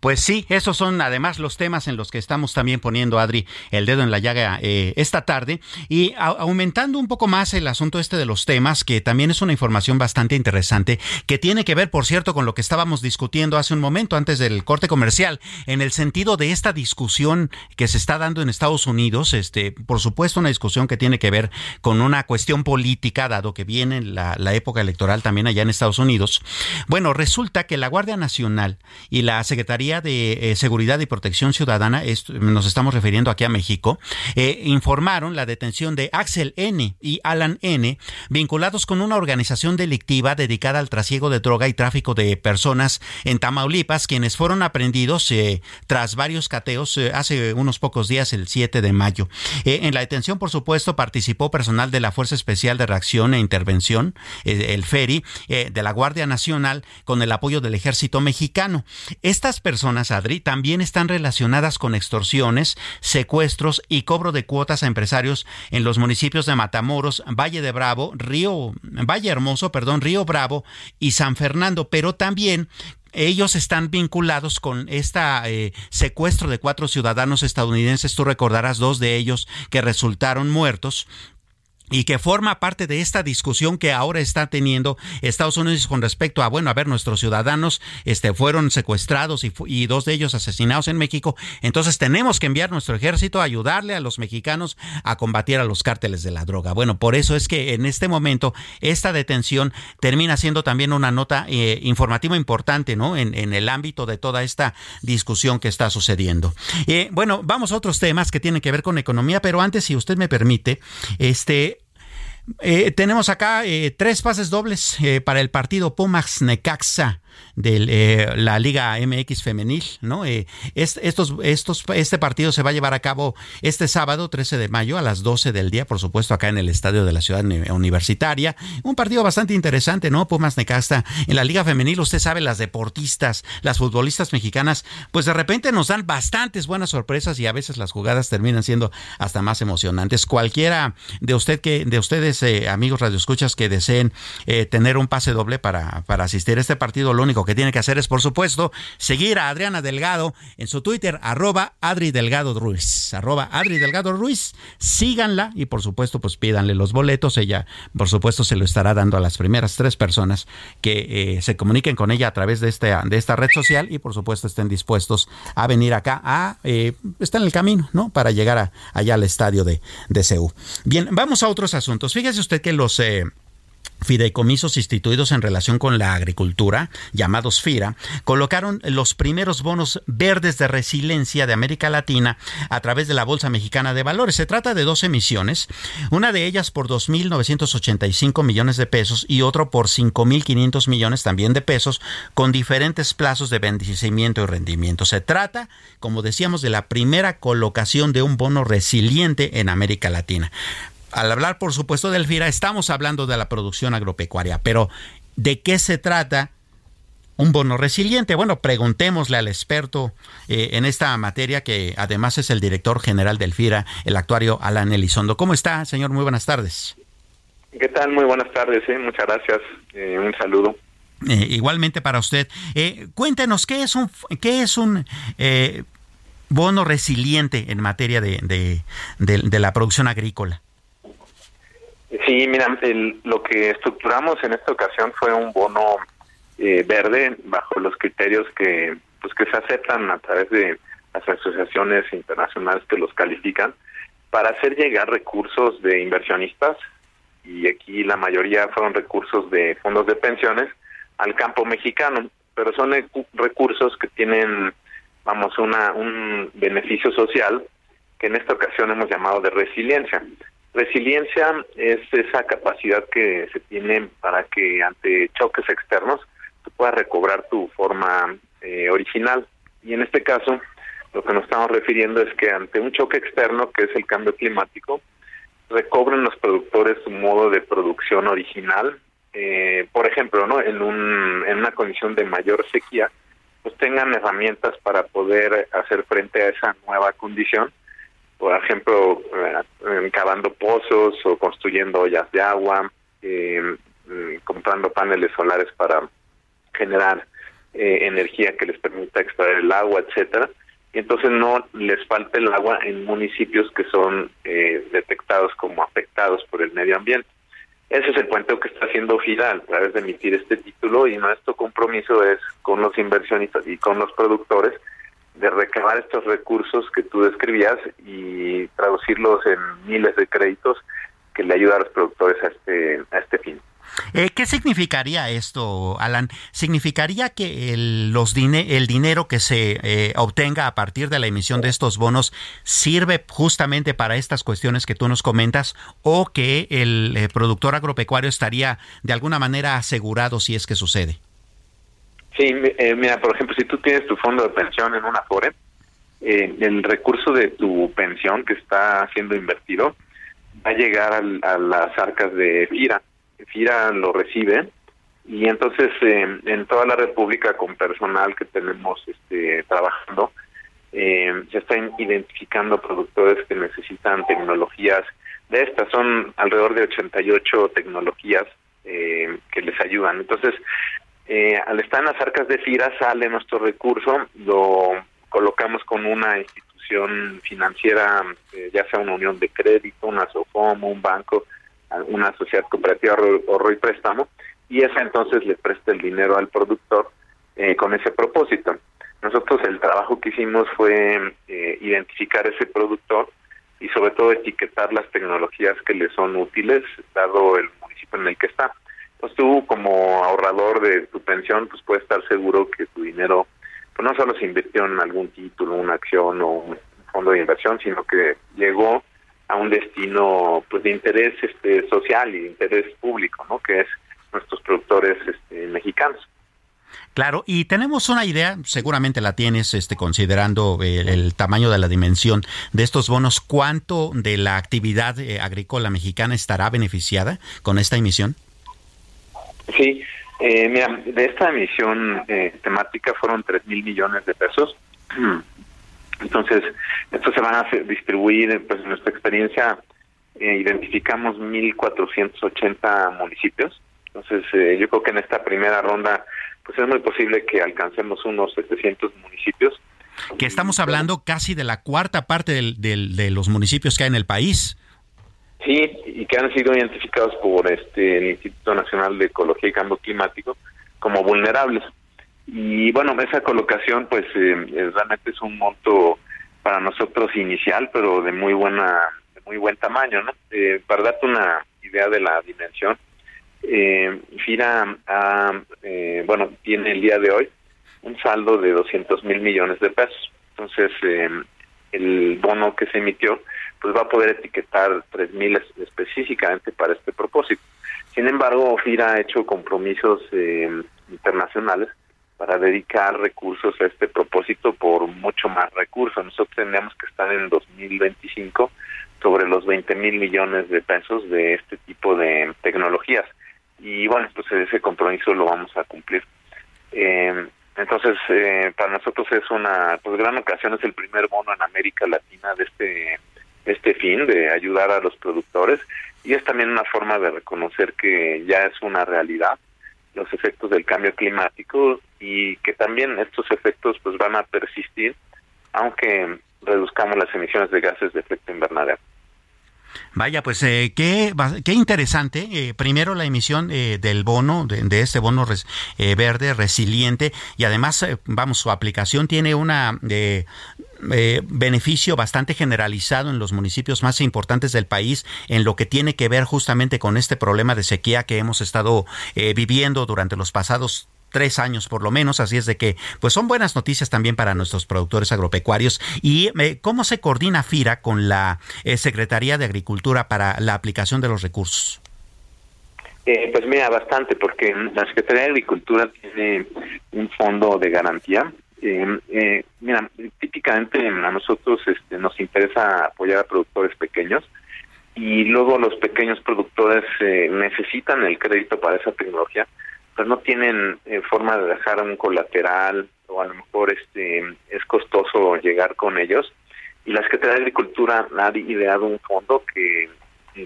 Pues sí, esos son además los temas en los que estamos también poniendo, Adri, el dedo en la llaga eh, esta tarde y aumentando un poco más el asunto este de los temas, que también es una información bastante interesante, que tiene que ver, por cierto, con lo que estábamos discutiendo hace un momento antes del corte comercial, en el sentido de esta discusión que se está dando en Estados Unidos, este, por supuesto, una discusión que tiene que ver con una cuestión política, dado que viene la, la época electoral también allá en Estados Unidos. Bueno, resulta que la Guardia Nacional y la Secretaría de eh, Seguridad y Protección Ciudadana, nos estamos refiriendo aquí a México, eh, informaron la detención de Axel N. y Alan N., vinculados con una organización delictiva dedicada al trasiego de droga y tráfico de personas en Tamaulipas, quienes fueron aprendidos eh, tras varios cateos hace unos pocos días, el 7 de mayo. en la detención, por supuesto, participó personal de la Fuerza Especial de Reacción e Intervención, el FERI, de la Guardia Nacional, con el apoyo del Ejército Mexicano. Estas personas Adri, también están relacionadas con extorsiones, secuestros y cobro de cuotas a empresarios en los municipios de Matamoros, Valle de Bravo, Río, Valle Hermoso, perdón, Río Bravo y San Fernando, pero también ellos están vinculados con este secuestro de cuatro ciudadanos estadounidenses. Tú recordarás dos de ellos que resultaron muertos y que forma parte de esta discusión que ahora está teniendo Estados Unidos con respecto a, bueno, a ver, nuestros ciudadanos este, fueron secuestrados y, dos de ellos asesinados en México, entonces tenemos que enviar nuestro ejército a ayudarle a los mexicanos a combatir a los cárteles de la droga. Bueno, por eso es que en este momento esta detención termina siendo también una nota eh, informativa importante, ¿no? En, en, el ámbito de toda esta discusión que está sucediendo. Eh, bueno, vamos a otros temas que tienen que ver con economía, pero antes, si usted me permite, este, eh, tenemos acá eh, tres pases dobles eh, para el partido Pumas Necaxa. De eh, la Liga MX femenil, ¿no? Eh, estos, estos, este partido se va a llevar a cabo este sábado 13 de mayo a las 12 del día, por supuesto, acá en el estadio de la ciudad universitaria. Un partido bastante interesante, ¿no? Pumas Necasta en la Liga femenil, usted sabe, las deportistas, las futbolistas mexicanas, pues de repente nos dan bastantes buenas sorpresas y a veces las jugadas terminan siendo hasta más emocionantes. Cualquiera de usted que de ustedes eh, amigos radioescuchas que deseen eh, tener un pase doble para, para asistir a este partido, lo único que tiene que hacer es, por supuesto, seguir a Adriana Delgado en su Twitter, arroba Adri Delgado Ruiz, arroba Adri Delgado Ruiz, síganla y por supuesto, pues pídanle los boletos. Ella, por supuesto, se lo estará dando a las primeras tres personas que eh, se comuniquen con ella a través de, este, de esta red social y por supuesto estén dispuestos a venir acá a, eh, está en el camino, ¿no? Para llegar a, allá al estadio de, de CEU. Bien, vamos a otros asuntos. Fíjese usted que los... Eh, fideicomisos instituidos en relación con la agricultura, llamados FIRA, colocaron los primeros bonos verdes de resiliencia de América Latina a través de la Bolsa Mexicana de Valores. Se trata de dos emisiones, una de ellas por 2.985 millones de pesos y otro por 5.500 millones también de pesos, con diferentes plazos de vencimiento y rendimiento. Se trata, como decíamos, de la primera colocación de un bono resiliente en América Latina al hablar, por supuesto, del FIRA, estamos hablando de la producción agropecuaria, pero ¿de qué se trata un bono resiliente? Bueno, preguntémosle al experto eh, en esta materia, que además es el director general del FIRA, el actuario Alan Elizondo. ¿Cómo está, señor? Muy buenas tardes. ¿Qué tal? Muy buenas tardes, ¿eh? muchas gracias. Eh, un saludo. igualmente para usted. cuéntenos, ¿qué es un, qué es un bono resiliente en materia de la producción agrícola? Sí, mira, lo que estructuramos en esta ocasión fue un bono eh, verde bajo los criterios que pues que se aceptan a través de las asociaciones internacionales que los califican para hacer llegar recursos de inversionistas y aquí la mayoría fueron recursos de fondos de pensiones al campo mexicano, pero son recursos que tienen vamos una un beneficio social que en esta ocasión hemos llamado de resiliencia. Resiliencia es esa capacidad que se tiene para que ante choques externos tú puedas recobrar tu forma eh, original. Y en este caso, lo que nos estamos refiriendo es que ante un choque externo, que es el cambio climático, recobren los productores su modo de producción original. Eh, por ejemplo, ¿no? en, un, en una condición de mayor sequía, pues tengan herramientas para poder hacer frente a esa nueva condición por ejemplo, eh, cavando pozos o construyendo ollas de agua, eh, mm, comprando paneles solares para generar eh, energía que les permita extraer el agua, etcétera. Y entonces no les falta el agua en municipios que son detectados como afectados por el medio ambiente. Ese es el puente que está haciendo FIDA a través de emitir este título y nuestro compromiso es con los inversionistas y con los productores de recabar estos recursos que tú describías y traducirlos en miles de créditos que le ayudan a los productores a este, a este fin. Eh, ¿Qué significaría esto, Alan? ¿Significaría que el, los el dinero que se eh, obtenga a partir de la emisión de estos bonos sirve justamente para estas cuestiones que tú nos comentas o que el eh, productor agropecuario estaría de alguna manera asegurado si es que sucede? Sí, eh, mira, por ejemplo, si tú tienes tu fondo de pensión en una FORE, eh, el recurso de tu pensión que está siendo invertido va a llegar a las arcas de FIRA. FIRA lo recibe y entonces eh, en toda la República con personal que tenemos este, trabajando, se están identificando productores que necesitan tecnologías de estas. Son alrededor de 88 tecnologías que les ayudan. Entonces, eh, al estar en las arcas de FIRA sale nuestro recurso, lo colocamos con una institución financiera, eh, ya sea una unión de crédito, una SOFOM, un banco, una sociedad cooperativa ahorro y préstamo, y esa entonces le presta el dinero al productor eh, con ese propósito. Nosotros el trabajo que hicimos fue identificar ese productor y sobre todo etiquetar las tecnologías que le son útiles, dado el municipio en el que está pues tú como ahorrador de tu pensión, pues puedes estar seguro que tu dinero pues no solo se invirtió en algún título, una acción o un fondo de inversión, sino que llegó a un destino pues de interés este social y de interés público, ¿no? Que es nuestros productores este, mexicanos. Claro, y tenemos una idea, seguramente la tienes, este, considerando el, tamaño de la dimensión de estos bonos, ¿cuánto de la actividad eh, agrícola mexicana estará beneficiada con esta emisión? Sí, eh, mira, de esta emisión eh, temática fueron 3 mil millones de pesos. Entonces, estos se van a distribuir, pues en nuestra experiencia identificamos 1.480 municipios. Entonces, yo creo que en esta primera ronda pues es muy posible que alcancemos unos 700 municipios. Que estamos hablando casi de la cuarta parte del, de los municipios que hay en el país. Sí, y que han sido identificados por este el Instituto Nacional de Ecología y Cambio Climático como vulnerables. Y bueno, esa colocación pues eh, realmente es un monto para nosotros inicial, pero de muy buena de muy buen tamaño, ¿no? Eh, para darte una idea de la dimensión, eh, FIRA eh, bueno, tiene el día de hoy un saldo de 200 mil millones de pesos. Entonces, eh, el bono que se emitió, pues va a poder etiquetar 3 mil específicamente para este propósito. Sin embargo, FIRA ha hecho compromisos eh, internacionales para dedicar recursos a este propósito por mucho más recursos. Nosotros tendríamos que estar en 2025 sobre los 20 mil millones de pesos de este tipo de tecnologías y bueno, pues ese compromiso lo vamos a cumplir. Eh, entonces, eh, para nosotros es una pues gran ocasión, es el primer bono en América Latina de este este fin de ayudar a los productores y es también una forma de reconocer que ya es una realidad los efectos del cambio climático y que también estos efectos pues van a persistir aunque reduzcamos las emisiones de gases de efecto invernadero. Vaya, pues eh, qué, qué interesante. Eh, primero la emisión eh, del bono, de, este bono verde resiliente y además, vamos, su aplicación tiene una... beneficio bastante generalizado en los municipios más importantes del país en lo que tiene que ver justamente con este problema de sequía que hemos estado viviendo durante los pasados tres años por lo menos, así es de que pues son buenas noticias también para nuestros productores agropecuarios. ¿Y eh, cómo se coordina FIRA con la eh, Secretaría de Agricultura para la aplicación de los recursos? Eh, pues mira, bastante, porque la Secretaría de Agricultura tiene un fondo de garantía. Mira, típicamente a nosotros este, nos interesa apoyar a productores pequeños y luego los pequeños productores necesitan el crédito para esa tecnología pues no tienen eh, forma de dejar un colateral o a lo mejor este es costoso llegar con ellos. Y la Secretaría de Agricultura ha ideado un fondo que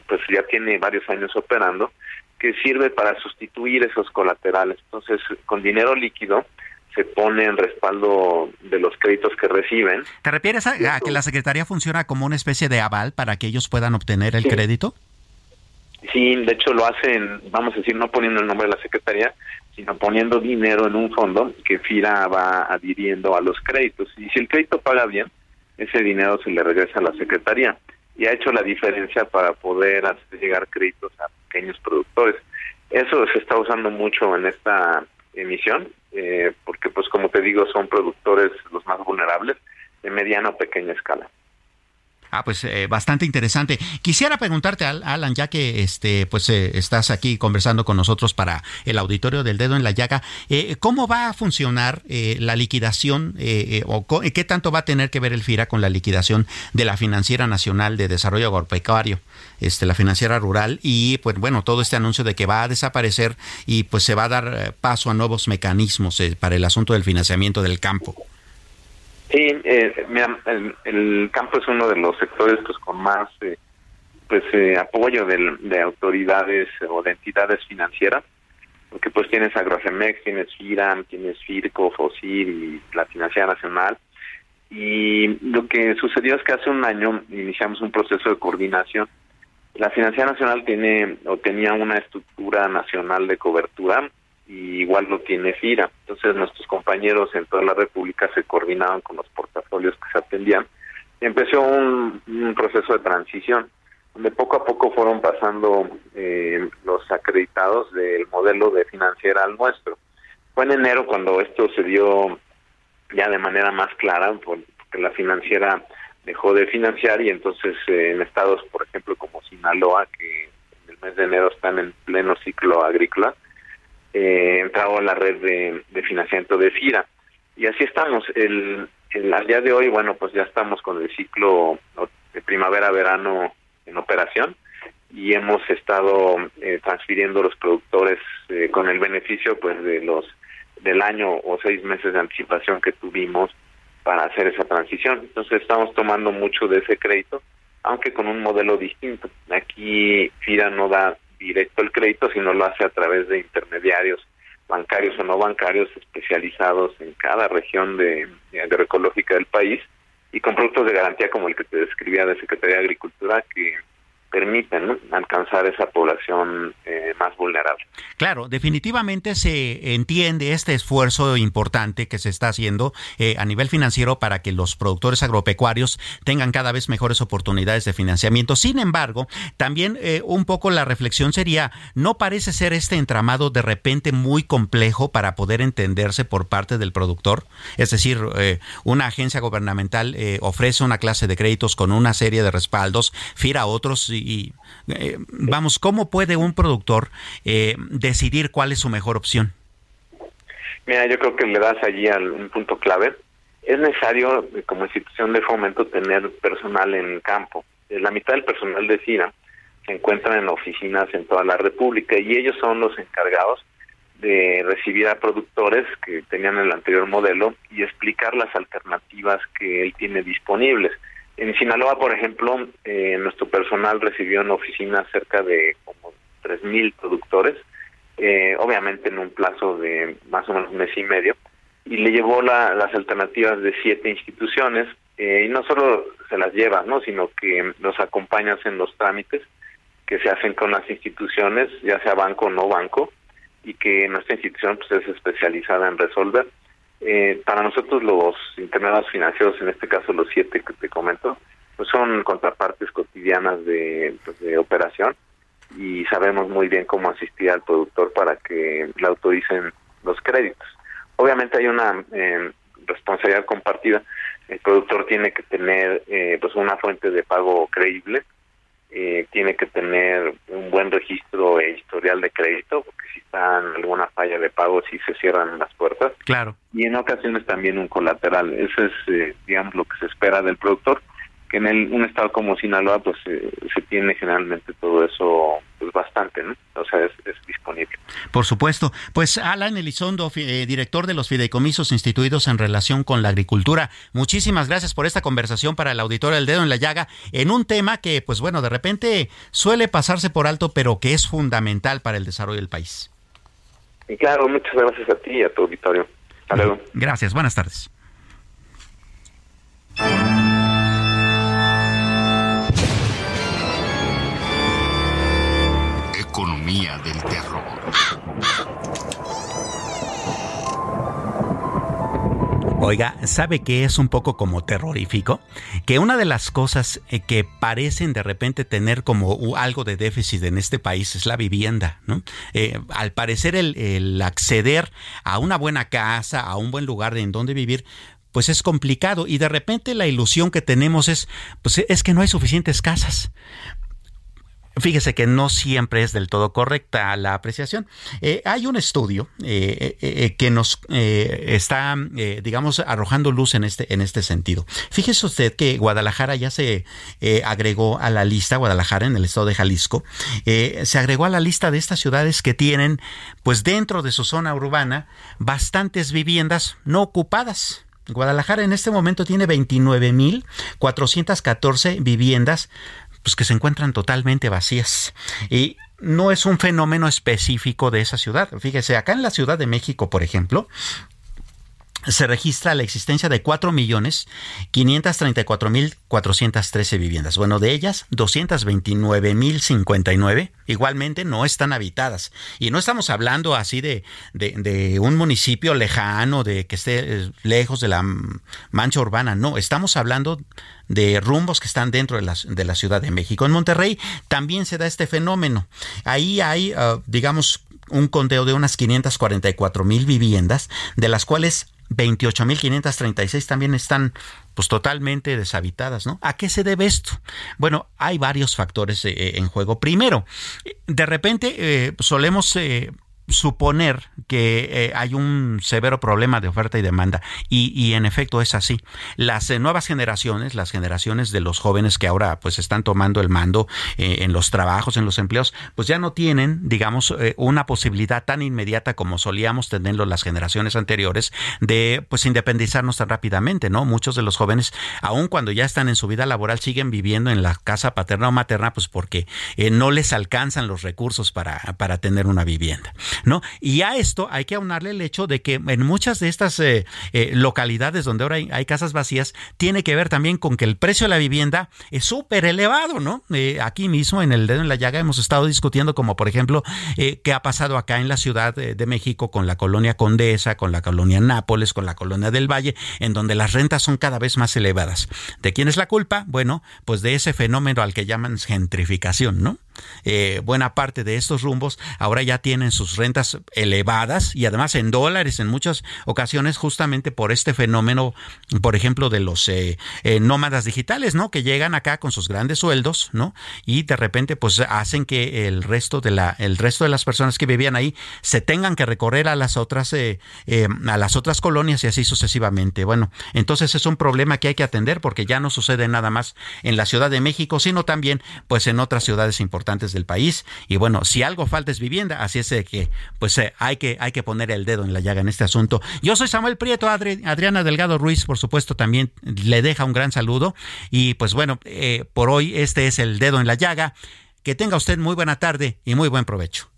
pues ya tiene varios años operando que sirve para sustituir esos colaterales. Entonces con dinero líquido se pone en respaldo de los créditos que reciben. ¿Te refieres a, que la Secretaría funciona como una especie de aval para que ellos puedan obtener el crédito? Sí, de hecho lo hacen, vamos a decir, no poniendo el nombre de la Secretaría, sino poniendo dinero en un fondo que FIRA va adhiriendo a los créditos. Y si el crédito paga bien, ese dinero se le regresa a la Secretaría. Y ha hecho la diferencia para poder hacer llegar créditos a pequeños productores. Eso se está usando mucho en esta emisión, eh, porque pues como te digo, son productores los más vulnerables de mediana o pequeña escala. Ah, pues eh, bastante interesante. Quisiera preguntarte, Alan, ya que este, pues eh, estás aquí conversando con nosotros para el auditorio del dedo en la llaga, eh, ¿cómo va a funcionar la liquidación o qué tanto va a tener que ver el FIRA con la liquidación de la Financiera Nacional de Desarrollo Agropecuario, este, la Financiera Rural y pues bueno, todo este anuncio de que va a desaparecer y pues se va a dar paso a nuevos mecanismos para el asunto del financiamiento del campo? Sí, eh, mira, el, campo es uno de los sectores pues con más eh, pues eh, apoyo de autoridades o de entidades financieras, porque pues tienes Agrofemex, tienes FIRAM, tienes FIRCO, FOSIR y la Financiera Nacional. Y lo que sucedió es que hace un año iniciamos un proceso de coordinación. La Financiera Nacional tiene o tenía una estructura nacional de cobertura y igual lo tiene FIRA. Entonces nuestros compañeros en toda la República se coordinaban con los portafolios que se atendían y empezó un, proceso de transición donde poco a poco fueron pasando eh, los acreditados del modelo de financiera al nuestro. Fue en enero cuando esto se dio ya de manera más clara, porque la financiera dejó de financiar y entonces eh, en estados, por ejemplo, como Sinaloa, que en el mes de enero están en pleno ciclo agrícola, eh, entrado a la red de, financiamiento de FIRA. Y así estamos. El, al día de hoy, bueno, pues ya estamos con el ciclo de primavera-verano en operación y hemos estado eh, transfiriendo los productores eh, con el beneficio pues de los del año o seis meses de anticipación que tuvimos para hacer esa transición. Entonces estamos tomando mucho de ese crédito, aunque con un modelo distinto. Aquí FIRA no da directo el crédito, sino lo hace a través de intermediarios bancarios o no bancarios especializados en cada región de, agroecológica del país y con productos de garantía como el que te describía de Secretaría de Agricultura que permiten alcanzar esa población eh, más vulnerable. Claro, definitivamente se entiende este esfuerzo importante que se está haciendo eh, a nivel financiero para que los productores agropecuarios tengan cada vez mejores oportunidades de financiamiento. Sin embargo, también eh, un poco la reflexión sería, ¿no parece ser este entramado de repente muy complejo para poder entenderse por parte del productor? Es decir, una agencia gubernamental ofrece una clase de créditos con una serie de respaldos, FIRA otros y, eh, vamos, ¿cómo puede un productor eh, decidir cuál es su mejor opción? Mira, yo creo que le das allí a un punto clave. Es necesario, eh, como institución de fomento, tener personal en campo. La mitad del personal de CIRA se encuentran en oficinas en toda la República y ellos son los encargados de recibir a productores que tenían el anterior modelo y explicar las alternativas que él tiene disponibles. En Sinaloa, por ejemplo, eh, nuestro personal recibió en oficina cerca de como 3.000 productores, eh, obviamente en un plazo de más o menos un mes y medio, y le llevó las alternativas de siete instituciones, eh, y no solo se las lleva, no sino que nos acompañas en los trámites que se hacen con las instituciones, ya sea banco o no banco, y que nuestra institución pues, es especializada en resolver. Eh, para nosotros los intermediarios financieros, en este caso los siete que te comento, pues son contrapartes cotidianas de, pues, operación y sabemos muy bien cómo asistir al productor para que le autoricen los créditos. Obviamente hay una eh, responsabilidad compartida. El productor tiene que tener eh, pues una fuente de pago creíble, eh, tiene que tener un buen registro e historial de crédito, porque si está en alguna falla de pago, si se cierran las puertas. Claro. Y en ocasiones también un colateral. Eso es, eh, digamos, lo que se espera del productor que en el, un estado como Sinaloa pues eh, se tiene generalmente todo eso pues bastante, ¿no? O sea, es, disponible. Por supuesto. Pues Alan Elizondo, eh, director de los fideicomisos instituidos en relación con la agricultura, muchísimas gracias por esta conversación para el auditorio del dedo en la llaga en un tema que pues bueno, de repente suele pasarse por alto, pero que es fundamental para el desarrollo del país. Y claro, muchas gracias a ti y a tu auditorio. Hasta luego. Gracias, buenas tardes. Oiga, ¿sabe qué es un poco como terrorífico? Que una de las cosas eh, que parecen de repente tener como algo de déficit en este país es la vivienda, ¿no? Eh, al parecer el, acceder a una buena casa, a un buen lugar en donde vivir, pues es complicado y de repente la ilusión que tenemos es pues es que no hay suficientes casas. Fíjese que no siempre es del todo correcta la apreciación. Eh, hay un estudio eh, eh, que nos está, digamos, arrojando luz en este, en este sentido. Fíjese usted que Guadalajara ya se agregó a la lista, Guadalajara en el estado de Jalisco, se agregó a la lista de estas ciudades que tienen, pues dentro de su zona urbana, bastantes viviendas no ocupadas. Guadalajara en este momento tiene 29.414 viviendas pues que se encuentran totalmente vacías. Y no es un fenómeno específico de esa ciudad. Fíjese, acá en la Ciudad de México, por ejemplo, se registra la existencia de 4.534.413 viviendas. Bueno, de ellas, 229.059 igualmente no están habitadas. Y no estamos hablando así de, de, un municipio lejano, de que esté eh, lejos de la mancha urbana. No, estamos hablando de rumbos que están dentro de la, de la Ciudad de México. En Monterrey también se da este fenómeno. Ahí hay, ah, digamos, un conteo de unas 544 mil viviendas, de las cuales 28.536 también están pues totalmente deshabitadas, ¿no? ¿A qué se debe esto? Bueno, hay varios factores eh, en juego. Primero, de repente eh, solemos eh, suponer que eh, hay un severo problema de oferta y demanda. Y, en efecto es así. Las nuevas generaciones, las generaciones de los jóvenes que ahora pues están tomando el mando en los trabajos, en los empleos, pues ya no tienen, digamos, una posibilidad tan inmediata como solíamos tenerlo las generaciones anteriores de pues independizarnos tan rápidamente, ¿no? Muchos de los jóvenes, aun cuando ya están en su vida laboral, siguen viviendo en la casa paterna o materna, pues porque eh, no les alcanzan los recursos para, para tener una vivienda, ¿no? Y a esto hay que aunarle el hecho de que en muchas de estas eh, eh, localidades donde ahora hay, casas vacías, tiene que ver también con que el precio de la vivienda es súper elevado, ¿no? aquí mismo en el dedo en la llaga hemos estado discutiendo como por ejemplo qué ha pasado acá en la Ciudad de México con la colonia Condesa, con la colonia Nápoles, con la colonia del Valle, en donde las rentas son cada vez más elevadas. ¿De quién es la culpa? Bueno, pues de ese fenómeno al que llaman gentrificación, ¿no? Eh, buena parte de estos rumbos ahora ya tienen sus rentas elevadas y además en dólares en muchas ocasiones justamente por este fenómeno, por ejemplo, de los eh, eh, nómadas digitales, ¿no? Que llegan acá con sus grandes sueldos, ¿no? Y de repente pues hacen que el resto de la el resto de las personas que vivían ahí se tengan que recorrer a las otras a las otras colonias y así sucesivamente. Bueno, entonces es un problema que hay que atender porque ya no sucede nada más en la Ciudad de México, sino también pues en otras ciudades importantes del país. Y bueno, si algo falta es vivienda, así es que pues eh, hay, que, hay que poner el dedo en la llaga en este asunto. Yo soy Samuel Prieto, Adriana Delgado Ruiz, por supuesto, también le deja un gran saludo. Y pues bueno, eh, por hoy este es el dedo en la llaga. Que tenga usted muy buena tarde y muy buen provecho.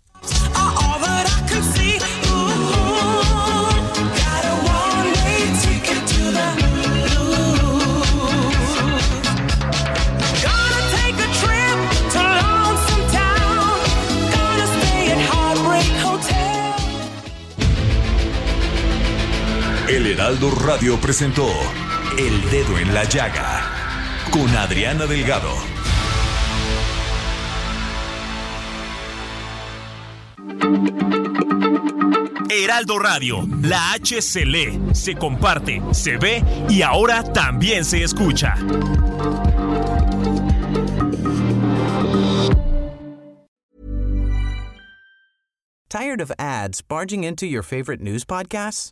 El Heraldo Radio presentó El Dedo en la Llaga con Adriana Delgado. Heraldo Radio, la H se lee, se comparte, se ve y ahora también se escucha. Tired of ads barging into your favorite news podcasts?